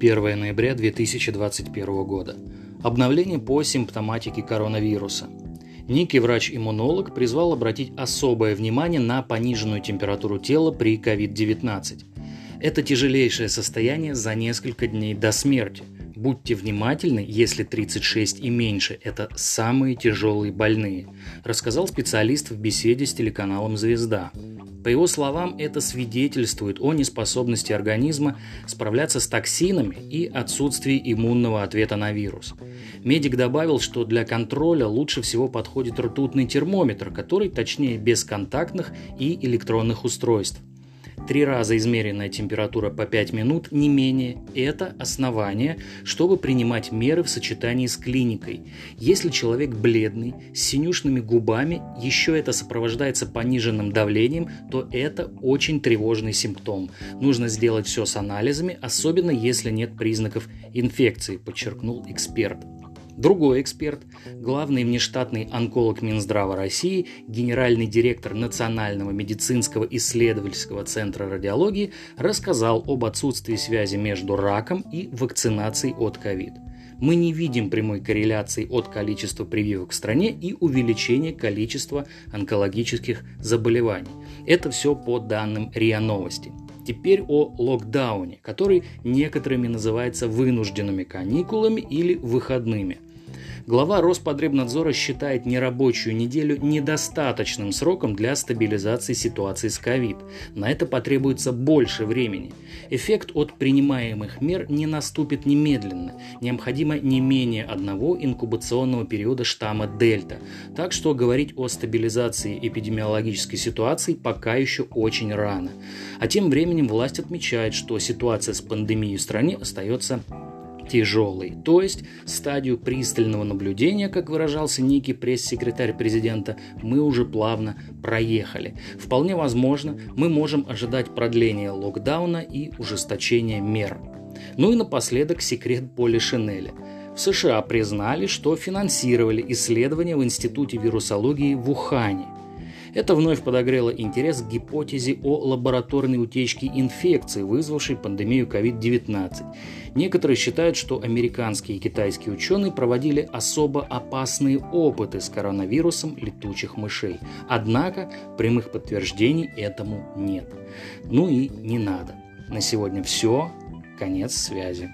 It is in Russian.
1 ноября 2021 года. Обновление по симптоматике коронавируса. Некий врач-иммунолог призвал обратить особое внимание на пониженную температуру тела при COVID-19. Это тяжелейшее состояние за несколько дней до смерти. Будьте внимательны, если 36 и меньше – это самые тяжелые больные, рассказал специалист в беседе с телеканалом «Звезда». По его словам, это свидетельствует о неспособности организма справляться с токсинами и отсутствии иммунного ответа на вирус. Медик добавил, что для контроля лучше всего подходит ртутный термометр, который точнее бесконтактных и электронных устройств. Три раза измеренная температура по 5 минут не менее – это основание, чтобы принимать меры в сочетании с клиникой. Если человек бледный, с синюшными губами, еще это сопровождается пониженным давлением, то это очень тревожный симптом. Нужно сделать все с анализами, особенно если нет признаков инфекции, подчеркнул эксперт. Другой эксперт, главный внештатный онколог Минздрава России, генеральный директор Национального медицинского исследовательского центра радиологии, рассказал об отсутствии связи между раком и вакцинацией от ковид. Мы не видим прямой корреляции от количества прививок в стране и увеличения количества онкологических заболеваний. Это все по данным РИА Новости. Теперь о локдауне, который некоторыми называется вынужденными каникулами или выходными – Глава Роспотребнадзора считает нерабочую неделю недостаточным сроком для стабилизации ситуации с ковид. На это потребуется больше времени. Эффект от принимаемых мер не наступит немедленно. Необходимо не менее одного инкубационного периода штамма Дельта. Так что говорить о стабилизации эпидемиологической ситуации пока еще очень рано. А тем временем власть отмечает, что ситуация с пандемией в стране остается тяжелый, то есть стадию пристального наблюдения, как выражался некий пресс-секретарь президента, мы уже плавно проехали. Вполне возможно, мы можем ожидать продления локдауна и ужесточения мер. Ну и напоследок секрет Поли Шинеля. В США признали, что финансировали исследования в Институте вирусологии в Ухане – это вновь подогрело интерес к гипотезе о лабораторной утечке инфекции, вызвавшей пандемию COVID-19. Некоторые считают, что американские и китайские ученые проводили особо опасные опыты с коронавирусом летучих мышей. Однако прямых подтверждений этому нет. Ну и не надо. На сегодня все. Конец связи.